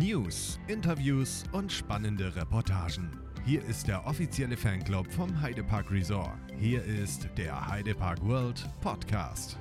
News, Interviews und spannende Reportagen. Hier ist der offizielle Fanclub vom Heidepark Resort. Hier ist der Heidepark World Podcast.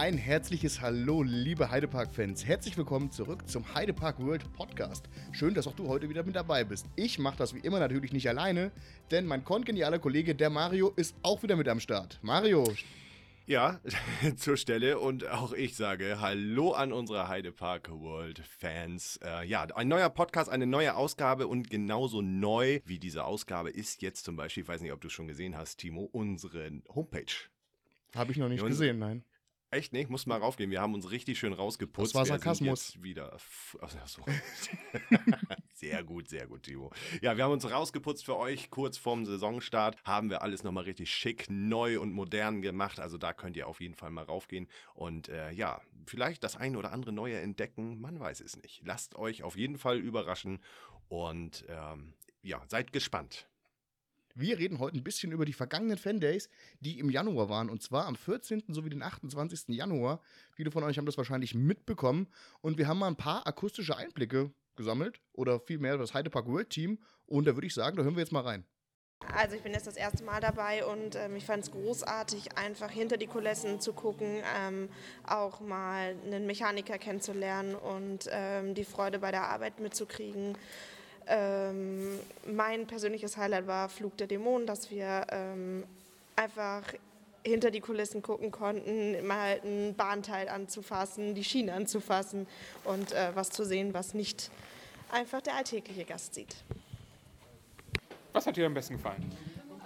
Ein herzliches Hallo, liebe Heidepark-Fans. Herzlich willkommen zurück zum Heidepark World Podcast. Schön, dass auch du heute wieder mit dabei bist. Ich mache das wie immer natürlich nicht alleine, denn mein kongenialer Kollege, der Mario, ist auch wieder mit am Start. Mario. Ja, zur Stelle und auch ich sage Hallo an unsere Heidepark World Fans. Äh, ja, ein neuer Podcast, eine neue Ausgabe und genauso neu wie diese Ausgabe ist jetzt zum Beispiel, ich weiß nicht, ob du es schon gesehen hast, Timo, unsere Homepage. Habe ich noch nicht gesehen, nein. Echt nicht? Muss mal raufgehen. Wir haben uns richtig schön rausgeputzt. Das war Sarkasmus. wieder. Also, so. sehr gut, sehr gut, Timo. Ja, wir haben uns rausgeputzt für euch. Kurz vorm Saisonstart haben wir alles nochmal richtig schick, neu und modern gemacht. Also da könnt ihr auf jeden Fall mal raufgehen und äh, ja, vielleicht das ein oder andere Neue entdecken. Man weiß es nicht. Lasst euch auf jeden Fall überraschen und ähm, ja, seid gespannt. Wir reden heute ein bisschen über die vergangenen Fan-Days, die im Januar waren. Und zwar am 14. sowie den 28. Januar. Viele von euch haben das wahrscheinlich mitbekommen. Und wir haben mal ein paar akustische Einblicke gesammelt. Oder vielmehr das Heidepark World Team. Und da würde ich sagen, da hören wir jetzt mal rein. Also ich bin jetzt das erste Mal dabei und ähm, ich fand es großartig, einfach hinter die Kulissen zu gucken, ähm, auch mal einen Mechaniker kennenzulernen und ähm, die Freude bei der Arbeit mitzukriegen. Ähm, mein persönliches Highlight war Flug der Dämonen, dass wir ähm, einfach hinter die Kulissen gucken konnten, mal ein Bahnteil anzufassen, die Schiene anzufassen und äh, was zu sehen, was nicht einfach der alltägliche Gast sieht. Was hat dir am besten gefallen?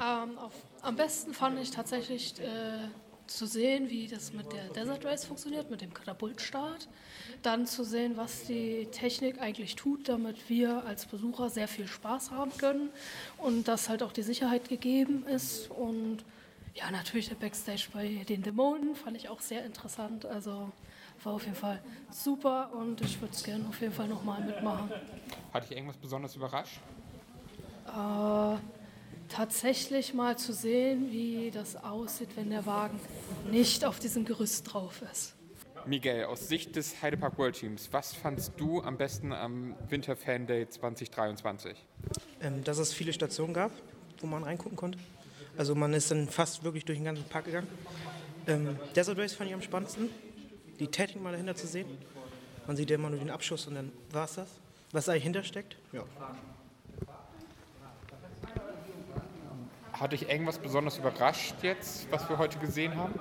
Ähm, auf, am besten fand ich tatsächlich äh, zu sehen, wie das mit der Desert Race funktioniert, mit dem Katapultstart. Dann zu sehen, was die Technik eigentlich tut, damit wir als Besucher sehr viel Spaß haben können und dass halt auch die Sicherheit gegeben ist. Und ja, natürlich der Backstage bei den Dämonen fand ich auch sehr interessant. Also war auf jeden Fall super und ich würde es gerne auf jeden Fall nochmal mitmachen. Hat dich irgendwas besonders überrascht? Äh, tatsächlich mal zu sehen, wie das aussieht, wenn der Wagen nicht auf diesem Gerüst drauf ist. Miguel, aus Sicht des Heidepark World Teams, was fandst du am besten am Winter Fan Day 2023? Ähm, dass es viele Stationen gab, wo man reingucken konnte. Also man ist dann fast wirklich durch den ganzen Park gegangen. Ähm, Desert Race fand ich am spannendsten, die Technik mal dahinter zu sehen. Man sieht ja immer nur den Abschuss und dann war es das. Was eigentlich hintersteckt. Ja. Hat dich irgendwas besonders überrascht jetzt, was wir heute gesehen haben?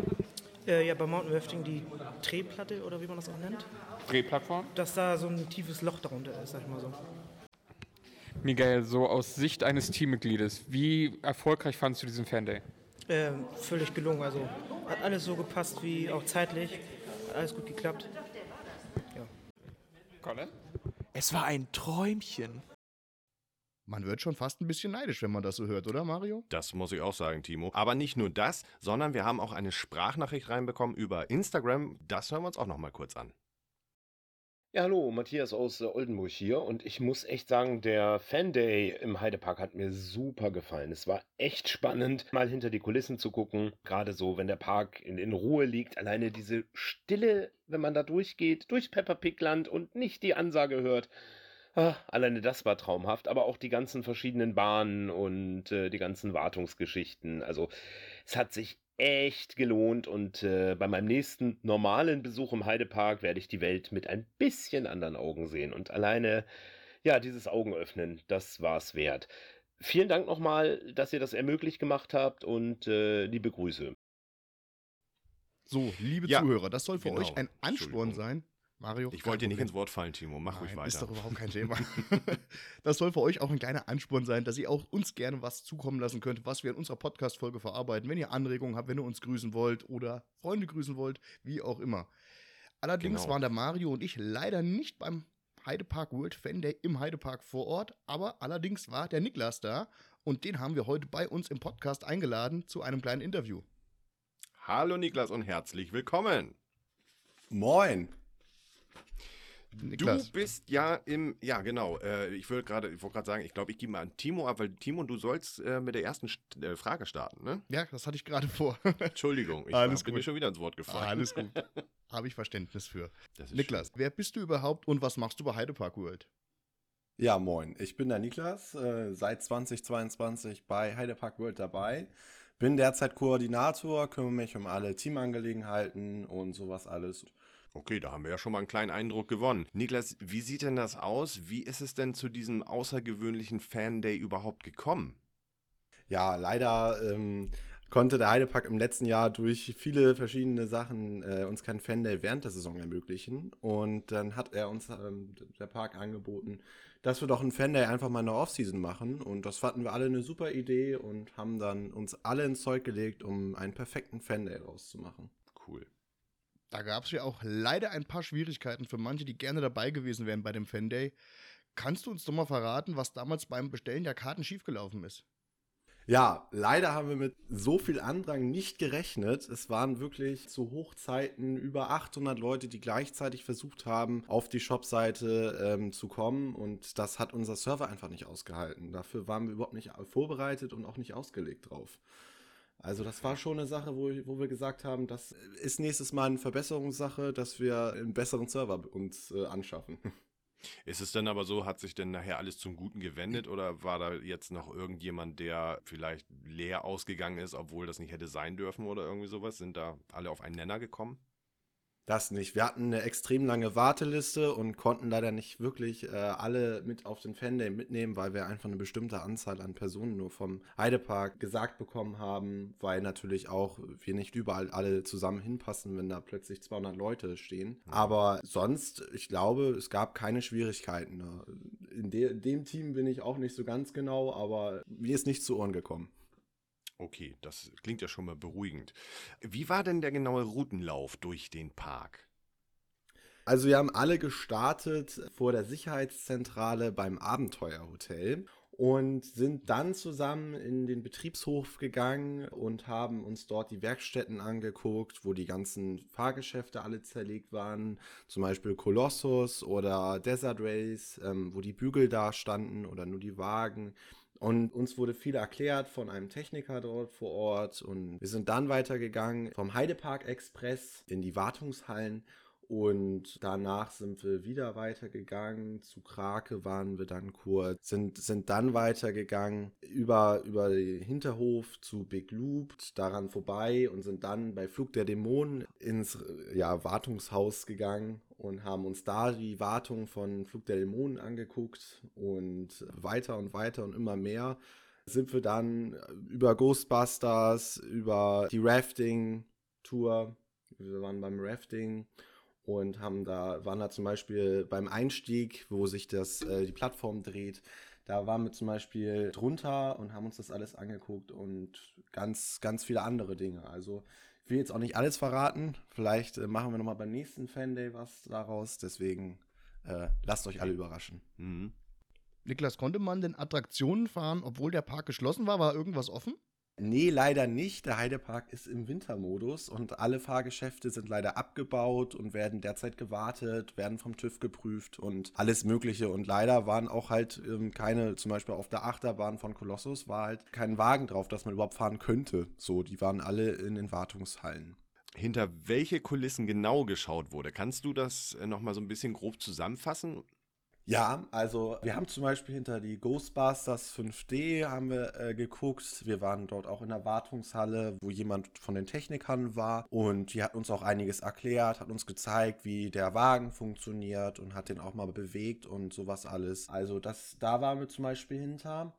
Äh, ja, beim Mountainrafting die Drehplatte oder wie man das auch nennt. Drehplattform? Dass da so ein tiefes Loch darunter ist, sag ich mal so. Miguel, so aus Sicht eines Teammitgliedes, wie erfolgreich fandest du diesen Fan Day? Äh, völlig gelungen. Also hat alles so gepasst wie auch zeitlich. Hat alles gut geklappt. Ja. Colin? Es war ein Träumchen. Man wird schon fast ein bisschen neidisch, wenn man das so hört, oder Mario? Das muss ich auch sagen, Timo. Aber nicht nur das, sondern wir haben auch eine Sprachnachricht reinbekommen über Instagram. Das hören wir uns auch noch mal kurz an. Ja, hallo, Matthias aus äh, Oldenburg hier und ich muss echt sagen, der Fan Day im Heidepark hat mir super gefallen. Es war echt spannend, mal hinter die Kulissen zu gucken, gerade so, wenn der Park in, in Ruhe liegt. Alleine diese Stille, wenn man da durchgeht, durch Pepper Pig Land und nicht die Ansage hört. Ah, alleine das war traumhaft, aber auch die ganzen verschiedenen Bahnen und äh, die ganzen Wartungsgeschichten. Also es hat sich echt gelohnt und äh, bei meinem nächsten normalen Besuch im Heidepark werde ich die Welt mit ein bisschen anderen Augen sehen. Und alleine, ja, dieses Augenöffnen, das war es wert. Vielen Dank nochmal, dass ihr das ermöglicht gemacht habt und äh, liebe Grüße. So, liebe Ja, Zuhörer, das soll für genau. euch ein Ansporn sein. Mario, Ich wollte dir nicht ins Wort fallen, Timo. Mach ruhig Nein, weiter. Ist doch überhaupt kein Thema. das soll für euch auch ein kleiner Ansporn sein, dass ihr auch uns gerne was zukommen lassen könnt, was wir in unserer Podcast-Folge verarbeiten. Wenn ihr Anregungen habt, wenn ihr uns grüßen wollt oder Freunde grüßen wollt, wie auch immer. Allerdings Genau. waren der Mario und ich leider nicht beim Heidepark World Fan Day im Heidepark vor Ort, aber allerdings war der Niklas da und den haben wir heute bei uns im Podcast eingeladen zu einem kleinen Interview. Hallo Niklas und herzlich willkommen. Moin. Niklas. Du bist ja im, ja genau, äh, ich würde gerade, ich wollte gerade sagen, ich glaube, ich gebe mal an Timo ab, weil Timo, du sollst äh, mit der ersten St äh, Frage starten, ne? Ja, das hatte ich gerade vor. Entschuldigung, ich Alles hab- bin dir schon wieder ins Wort gefallen. Alles gut. Habe ich Verständnis für. Das ist Niklas, wer bist du überhaupt und was machst du bei Heidepark World? Ja, moin. Ich bin der Niklas, äh, seit 2022 bei Heidepark World dabei. Bin derzeit Koordinator, kümmere mich um alle Teamangelegenheiten und sowas alles. Okay, da haben wir ja schon mal einen kleinen Eindruck gewonnen. Niklas, wie sieht denn das aus? Wie ist es denn zu diesem außergewöhnlichen Fan-Day überhaupt gekommen? Ja, leider ähm, konnte der Heidepark im letzten Jahr durch viele verschiedene Sachen äh, uns kein Fan-Day während der Saison ermöglichen. Und dann hat er uns, ähm, der Park, angeboten, dass wir doch einen Fan-Day einfach mal in der Offseason machen. Und das fanden wir alle eine super Idee und haben dann uns alle ins Zeug gelegt, um einen perfekten Fan-Day rauszumachen. Cool. Da gab es ja auch leider ein paar Schwierigkeiten für manche, die gerne dabei gewesen wären bei dem Fan Day. Kannst du uns doch mal verraten, was damals beim Bestellen der Karten schiefgelaufen ist? Ja, leider haben wir mit so viel Andrang nicht gerechnet. Es waren wirklich zu Hochzeiten über 800 Leute, die gleichzeitig versucht haben, auf die Shopseite ähm, zu kommen. Und das hat unser Server einfach nicht ausgehalten. Dafür waren wir überhaupt nicht vorbereitet und auch nicht ausgelegt drauf. Also das war schon eine Sache, wo, wo wir gesagt haben, das ist nächstes Mal eine Verbesserungssache, dass wir einen besseren Server uns äh, anschaffen. Ist es denn aber so, hat sich denn nachher alles zum Guten gewendet oder war da jetzt noch irgendjemand, der vielleicht leer ausgegangen ist, obwohl das nicht hätte sein dürfen oder irgendwie sowas? Sind da alle auf einen Nenner gekommen? Das nicht. Wir hatten eine extrem lange Warteliste und konnten leider nicht wirklich äh, alle mit auf den Fan Day mitnehmen, weil wir einfach eine bestimmte Anzahl an Personen nur vom Heidepark gesagt bekommen haben, weil natürlich auch wir nicht überall alle zusammen hinpassen, wenn da plötzlich 200 Leute stehen. Aber sonst, ich glaube, es gab keine Schwierigkeiten. In, de in dem Team bin ich auch nicht so ganz genau, aber mir ist nicht zu Ohren gekommen. Okay, das klingt ja schon mal beruhigend. Wie war denn der genaue Routenlauf durch den Park? Also wir haben alle gestartet vor der Sicherheitszentrale beim Abenteuerhotel und sind dann zusammen in den Betriebshof gegangen und haben uns dort die Werkstätten angeguckt, wo die ganzen Fahrgeschäfte alle zerlegt waren, zum Beispiel Colossus oder Desert Race, ähm, wo die Bügel da standen oder nur die Wagen. Und uns wurde viel erklärt von einem Techniker dort vor Ort. Und wir sind dann weitergegangen vom Heidepark Express in die Wartungshallen. Und danach sind wir wieder weitergegangen. Zu Krake waren wir dann kurz, sind, sind dann weitergegangen über, über den Hinterhof zu Big Loop, daran vorbei und sind dann bei Flug der Dämonen ins ja, Wartungshaus gegangen und haben uns da die Wartung von Flug der Dämonen angeguckt und weiter und weiter und immer mehr sind wir dann über Ghostbusters, über die Rafting-Tour, wir waren beim Rafting und haben da, waren da zum Beispiel beim Einstieg, wo sich das, äh, die Plattform dreht, da waren wir zum Beispiel drunter und haben uns das alles angeguckt und ganz, ganz viele andere Dinge. Also ich will jetzt auch nicht alles verraten. Vielleicht äh, machen wir nochmal beim nächsten Fan Day was daraus. Deswegen äh, lasst euch alle überraschen. Mhm. Niklas, konnte man denn Attraktionen fahren, obwohl der Park geschlossen war? War irgendwas offen? Nee, leider nicht. Der Heidepark ist im Wintermodus und alle Fahrgeschäfte sind leider abgebaut und werden derzeit gewartet, werden vom TÜV geprüft und alles Mögliche. Und leider waren auch halt ähm, keine, zum Beispiel auf der Achterbahn von Kolossus war halt kein Wagen drauf, dass man überhaupt fahren könnte. So, die waren alle in den Wartungshallen. Hinter welche Kulissen genau geschaut wurde? Kannst du das äh, nochmal so ein bisschen grob zusammenfassen? Ja, also wir haben zum Beispiel hinter die Ghostbusters 5D haben wir äh, geguckt. Wir waren dort auch in der Wartungshalle, wo jemand von den Technikern war und die hat uns auch einiges erklärt, hat uns gezeigt, wie der Wagen funktioniert und hat den auch mal bewegt und sowas alles. Also das, da waren wir zum Beispiel hinter.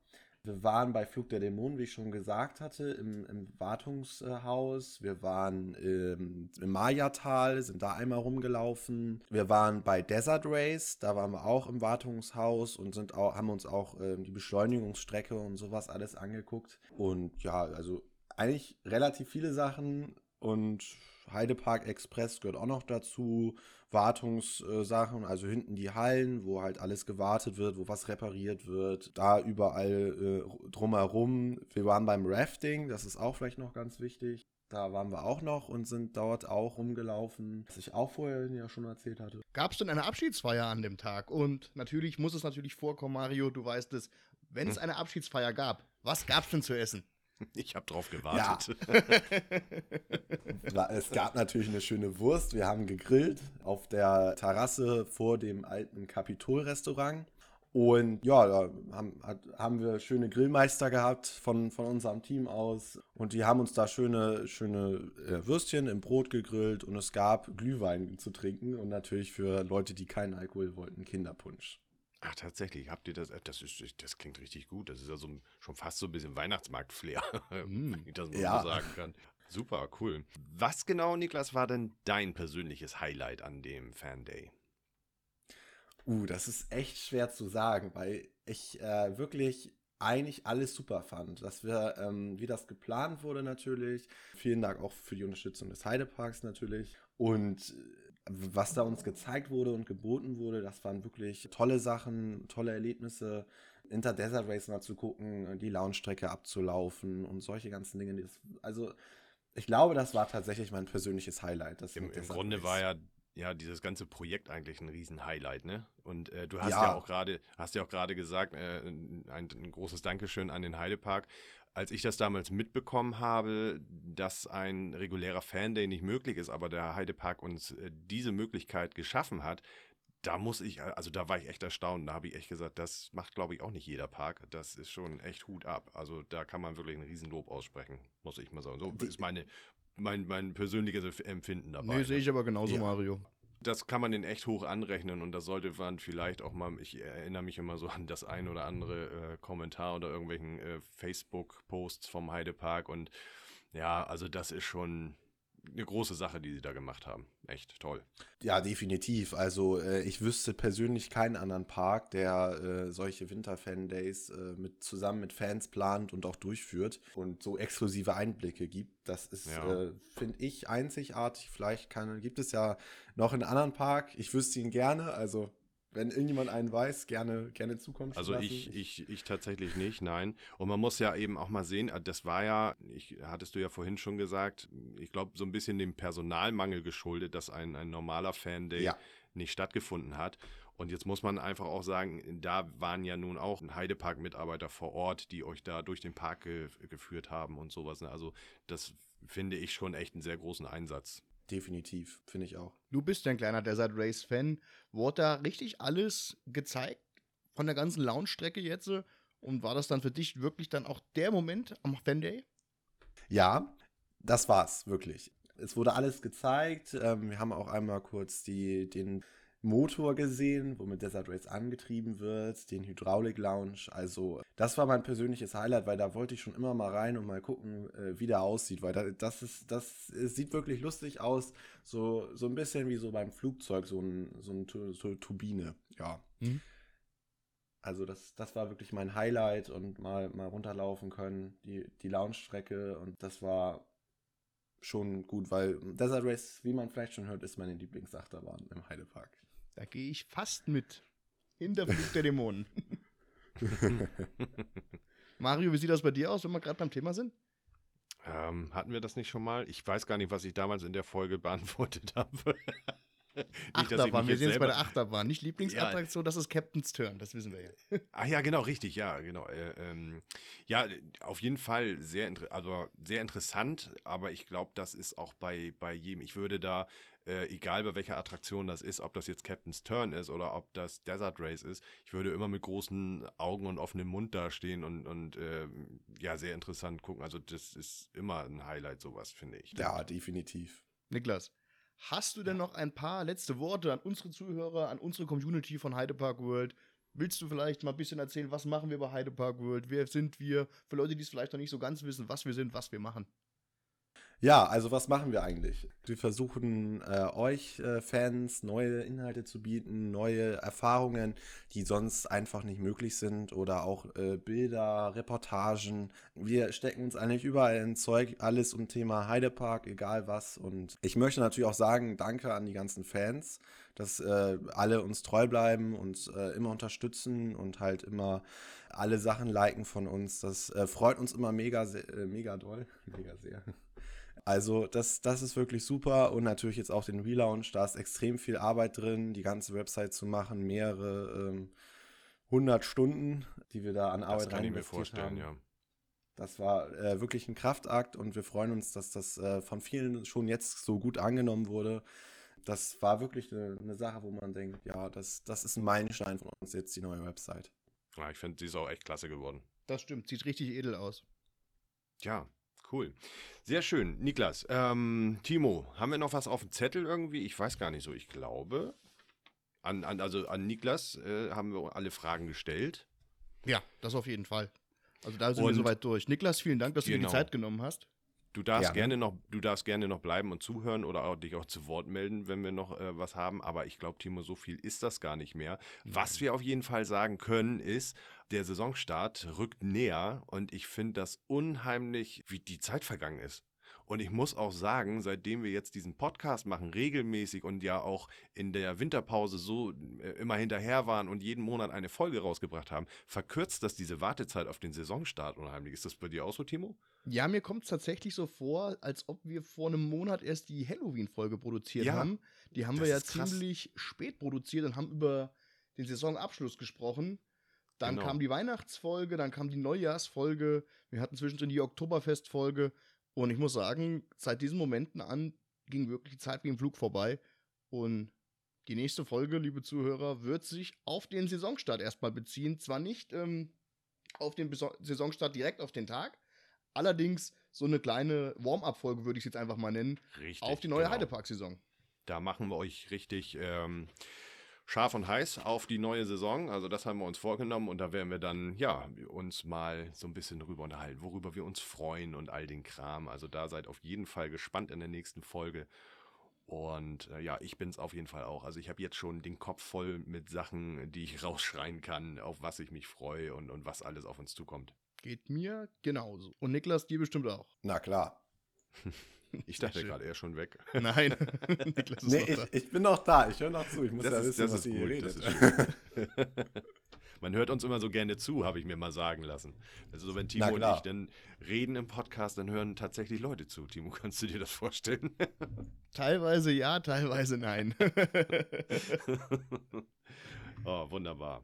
Wir waren bei Flug der Dämonen, wie ich schon gesagt hatte, im, im Wartungshaus. Wir waren im, im Maya-Tal, sind da einmal rumgelaufen. Wir waren bei Desert Race, da waren wir auch im Wartungshaus und sind auch, haben uns auch ähm, die Beschleunigungsstrecke und sowas alles angeguckt. Und ja, also eigentlich relativ viele Sachen und Heidepark Express gehört auch noch dazu. Wartungssachen, also hinten die Hallen, wo halt alles gewartet wird, wo was repariert wird. Da überall äh, drumherum. Wir waren beim Rafting, das ist auch vielleicht noch ganz wichtig. Da waren wir auch noch und sind dort auch rumgelaufen, was ich auch vorher ja schon erzählt hatte. Gab es denn eine Abschiedsfeier an dem Tag? Und natürlich muss es natürlich vorkommen, Mario, du weißt es, wenn es hm. eine Abschiedsfeier gab, was gab es denn zu essen? Ich habe drauf gewartet. Ja. es gab natürlich eine schöne Wurst. Wir haben gegrillt auf der Terrasse vor dem alten Kapitol-Restaurant. Und ja, da haben, hat, haben wir schöne Grillmeister gehabt von, von unserem Team aus. Und die haben uns da schöne, schöne äh, Würstchen im Brot gegrillt und es gab Glühwein zu trinken und natürlich für Leute, die keinen Alkohol wollten, Kinderpunsch. Ach, tatsächlich, habt ihr das? Äh, das, ist, das klingt richtig gut. Das ist ja so schon fast so ein bisschen Weihnachtsmarkt-Flair, mm. wenn ich das mal ja. so sagen kann. Super, cool. Was genau, Niklas, war denn dein persönliches Highlight an dem Fan Day? Uh, das ist echt schwer zu sagen, weil ich äh, wirklich eigentlich alles super fand. Dass wir, ähm, wie das geplant wurde natürlich. Vielen Dank auch für die Unterstützung des Heideparks natürlich. Und was da uns gezeigt wurde und geboten wurde, das waren wirklich tolle Sachen, tolle Erlebnisse. Inter Desert Race mal zu gucken, die Launchstrecke abzulaufen und solche ganzen Dinge. Also, ich glaube, das war tatsächlich mein persönliches Highlight. Im, im Grunde war ja ja, dieses ganze Projekt eigentlich ein Riesen-Highlight, ne? Und äh, du hast ja, ja auch gerade, hast ja auch gerade gesagt, äh, ein, ein, großes Dankeschön an den Heidepark als ich das damals mitbekommen habe, dass ein regulärer Fan-Day nicht möglich ist, aber der Heidepark uns äh, diese Möglichkeit geschaffen hat, da muss ich, also da war ich echt erstaunt. Da habe ich echt gesagt, das macht, glaube ich, auch nicht jeder Park. Das ist schon echt Hut ab. Also da kann man wirklich ein Riesenlob aussprechen, muss ich mal sagen. So ist meine, mein, mein persönliches Empfinden dabei. Nee, sehe ich aber genauso, ja. Mario das kann man den echt hoch anrechnen und da sollte man vielleicht auch mal, ich erinnere mich immer so an das ein oder andere äh, Kommentar oder irgendwelchen äh, Facebook-Posts vom Heidepark und ja, also das ist schon eine große Sache, die sie da gemacht haben. Echt toll. Ja, definitiv. Also äh, ich wüsste persönlich keinen anderen Park, der äh, solche Winter-Fan-Days äh, mit, zusammen mit Fans plant und auch durchführt und so exklusive Einblicke gibt. Das ist, ja. Äh, finde ich, einzigartig. Vielleicht kann, gibt es ja noch einen anderen Park. Ich wüsste ihn gerne. Also wenn irgendjemand einen weiß, gerne, gerne Zukunft. Also ich, ich, ich tatsächlich nicht, nein. Und man muss ja eben auch mal sehen, äh, das war ja, ich hattest du ja vorhin schon gesagt, ich glaube, so ein bisschen dem Personalmangel geschuldet, dass ein, ein normaler Fan-Day ja. nicht stattgefunden hat. Und jetzt muss man einfach auch sagen, da waren ja nun auch Heidepark-Mitarbeiter vor Ort, die euch da durch den Park ge geführt haben und sowas. Ne? Also das finde ich schon echt einen sehr großen Einsatz. Definitiv, finde ich auch. Du bist ja ein kleiner Desert Race-Fan. Wurde da richtig alles gezeigt von der ganzen Launchstrecke jetzt? Und war das dann für dich wirklich dann auch der Moment am Fan Day? Ja, das war's, wirklich. Es wurde alles gezeigt. Ähm, wir haben auch einmal kurz die, den Motor gesehen, womit Desert Race angetrieben wird, den Hydraulik Lounge. Also, das war mein persönliches Highlight, weil da wollte ich schon immer mal rein und mal gucken, äh, wie der aussieht, weil da, das ist, das sieht wirklich lustig aus. So, so ein bisschen wie so beim Flugzeug, so, ein, so eine so Turbine, ja. Mhm. Also, das, das war wirklich mein Highlight und mal, mal runterlaufen können, die, die Lounge-Strecke und das war schon gut, weil Desert Race, wie man vielleicht schon hört, ist meine Lieblingsachterbahn im Heidepark. Da gehe ich fast mit. In der Flug der Dämonen. Mario, wie sieht das bei dir aus, wenn wir gerade beim Thema sind? Ähm, hatten wir das nicht schon mal? Ich weiß gar nicht, was ich damals in der Folge beantwortet habe. nicht, Achterbahn, wir sind jetzt bei der Achterbahn. Nicht Lieblingsattraktion, ja. das ist Captain's Turn, das wissen wir ja. Ach ja, genau, richtig, ja, genau. Äh, ähm, ja, auf jeden Fall sehr, also sehr interessant, aber ich glaube, das ist auch bei, bei jedem. Ich würde da äh, egal bei welcher Attraktion das ist, ob das jetzt Captain's Turn ist oder ob das Desert Race ist, ich würde immer mit großen Augen und offenem Mund dastehen und, und äh, ja, sehr interessant gucken. Also das ist immer ein Highlight, sowas, finde ich. Ja, definitiv. Niklas, hast du denn noch ein paar letzte Worte an unsere Zuhörer, an unsere Community von Heidepark World? Willst du vielleicht mal ein bisschen erzählen, was machen wir bei Heidepark World? Wer sind wir? Für Leute, die es vielleicht noch nicht so ganz wissen, was wir sind, was wir machen. Ja, also was machen wir eigentlich? Wir versuchen äh, euch äh, Fans neue Inhalte zu bieten, neue Erfahrungen, die sonst einfach nicht möglich sind oder auch äh, Bilder, Reportagen. Wir stecken uns eigentlich überall in Zeug, alles um Thema Heidepark, egal was. Und ich möchte natürlich auch sagen, danke an die ganzen Fans, dass äh, alle uns treu bleiben, uns äh, immer unterstützen und halt immer alle Sachen liken von uns. Das äh, freut uns immer mega, mega doll. Mega sehr. Also das, das ist wirklich super und natürlich jetzt auch den Relaunch, da ist extrem viel Arbeit drin, die ganze Website zu machen, mehrere ähm, 100 Stunden, die wir da an Arbeit das kann ich mir vorstellen, haben. ja. Das war äh, wirklich ein Kraftakt und wir freuen uns, dass das äh, von vielen schon jetzt so gut angenommen wurde. Das war wirklich eine, eine Sache, wo man denkt, ja, das, das ist ein Meilenstein von uns jetzt, die neue Website. Ja, ich finde, sie ist auch echt klasse geworden. Das stimmt, sieht richtig edel aus. Ja, Cool. Sehr schön. Niklas, ähm, Timo, haben wir noch was auf dem Zettel irgendwie? Ich weiß gar nicht so. Ich glaube, an, an also an Niklas äh, haben wir alle Fragen gestellt. Ja, das auf jeden Fall. Also da sind Und, wir soweit durch. Niklas, vielen Dank, dass genau. du dir die genau. Zeit genommen hast. Du darfst, ja. gerne noch, du darfst gerne noch bleiben und zuhören oder auch dich auch zu Wort melden, wenn wir noch äh, was haben. Aber ich glaube, Timo, so viel ist das gar nicht mehr. Was wir auf jeden Fall sagen können, ist, der Saisonstart rückt näher und ich finde das unheimlich, wie die Zeit vergangen ist. Und ich muss auch sagen, seitdem wir jetzt diesen Podcast machen, regelmäßig und ja auch in der Winterpause so äh, immer hinterher waren und jeden Monat eine Folge rausgebracht haben, verkürzt das diese Wartezeit auf den Saisonstart unheimlich. Ist das bei dir auch so, Timo? Ja, mir kommt es tatsächlich so vor, als ob wir vor einem Monat erst die Halloween-Folge produziert ja, haben. Die haben wir ja ziemlich spät produziert und haben über den Saisonabschluss gesprochen. Dann genau. kam die Weihnachtsfolge, dann kam die Neujahrsfolge, wir hatten zwischendrin die Oktoberfestfolge und ich muss sagen, seit diesen Momenten an ging wirklich die Zeit wie im Flug vorbei. Und die nächste Folge, liebe Zuhörer, wird sich auf den Saisonstart erstmal beziehen. Zwar nicht ähm, auf den Beso Saisonstart direkt auf den Tag, allerdings so eine kleine Warm-up-Folge würde ich es jetzt einfach mal nennen, richtig, auf die neue genau. Heidepark-Saison. Da machen wir euch richtig ähm, scharf und heiß auf die neue Saison. Also das haben wir uns vorgenommen und da werden wir dann, ja, uns mal so ein bisschen drüber unterhalten, worüber wir uns freuen und all den Kram. Also da seid auf jeden Fall gespannt in der nächsten Folge. Und äh, ja, ich bin es auf jeden Fall auch. Also ich habe jetzt schon den Kopf voll mit Sachen, die ich rausschreien kann, auf was ich mich freue und, und was alles auf uns zukommt. Geht mir genauso. Und Niklas, dir bestimmt auch. Na klar. Ich dachte gerade, er ist schon weg. Nein, Niklas ist nee, noch da. Ich, ich, bin noch da, ich höre noch zu. Ich muss das ja ist, wissen, das was ist ihr gut, redet. Ist Man hört uns immer so gerne zu, habe ich mir mal sagen lassen. Also wenn Timo und ich dann reden im Podcast, dann hören tatsächlich Leute zu. Timo, kannst du dir das vorstellen? teilweise ja, teilweise nein. oh, wunderbar.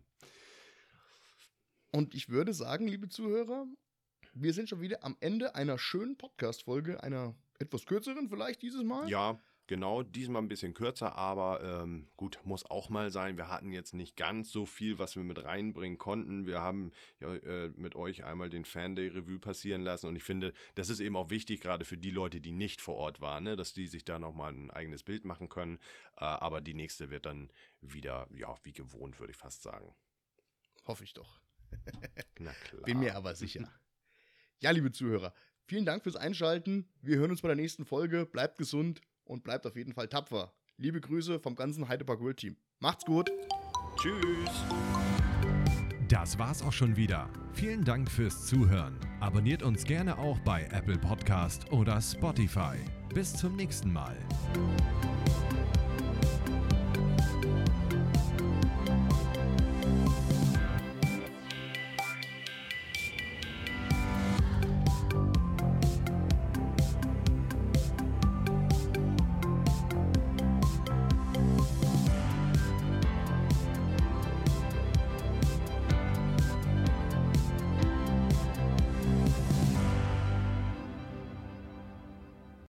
Und ich würde sagen, liebe Zuhörer, wir sind schon wieder am Ende einer schönen Podcast-Folge, einer etwas kürzeren vielleicht dieses Mal. Ja, genau. Diesmal ein bisschen kürzer, aber ähm, gut, muss auch mal sein. Wir hatten jetzt nicht ganz so viel, was wir mit reinbringen konnten. Wir haben ja, äh, mit euch einmal den Fan Day Revue passieren lassen und ich finde, das ist eben auch wichtig, gerade für die Leute, die nicht vor Ort waren, ne? dass die sich da nochmal ein eigenes Bild machen können. Äh, aber die nächste wird dann wieder, ja, wie gewohnt, würde ich fast sagen. Hoffe ich doch. Na klar. Bin mir aber sicher. Ja, liebe Zuhörer, vielen Dank fürs Einschalten. Wir hören uns bei der nächsten Folge. Bleibt gesund und bleibt auf jeden Fall tapfer. Liebe Grüße vom ganzen Heidepark World Team. Macht's gut. Tschüss. Das war's auch schon wieder. Vielen Dank fürs Zuhören. Abonniert uns gerne auch bei Apple Podcast oder Spotify. Bis zum nächsten Mal.